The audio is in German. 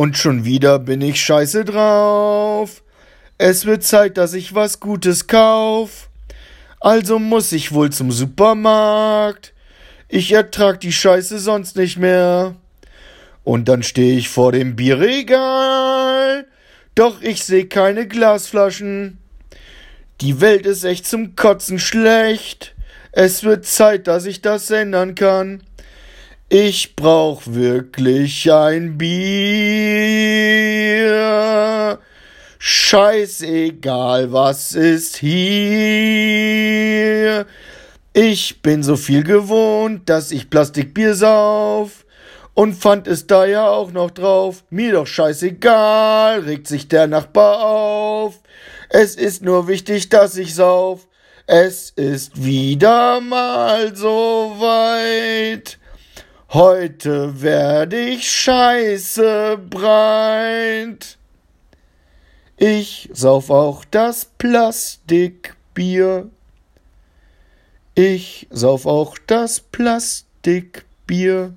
Und schon wieder bin ich scheiße drauf. Es wird Zeit, dass ich was Gutes kauf. Also muss ich wohl zum Supermarkt. Ich ertrag die Scheiße sonst nicht mehr. Und dann steh ich vor dem Bierregal. Doch ich seh keine Glasflaschen. Die Welt ist echt zum Kotzen schlecht. Es wird Zeit, dass ich das ändern kann. Ich brauch wirklich ein Bier. Scheißegal, was ist hier. Ich bin so viel gewohnt, dass ich Plastikbier sauf. Und fand es da ja auch noch drauf. Mir doch scheißegal, regt sich der Nachbar auf. Es ist nur wichtig, dass ich sauf. Es ist wieder mal so weit. Heute werde ich scheiße breit. Ich sauf auch das Plastikbier. Ich sauf auch das Plastikbier.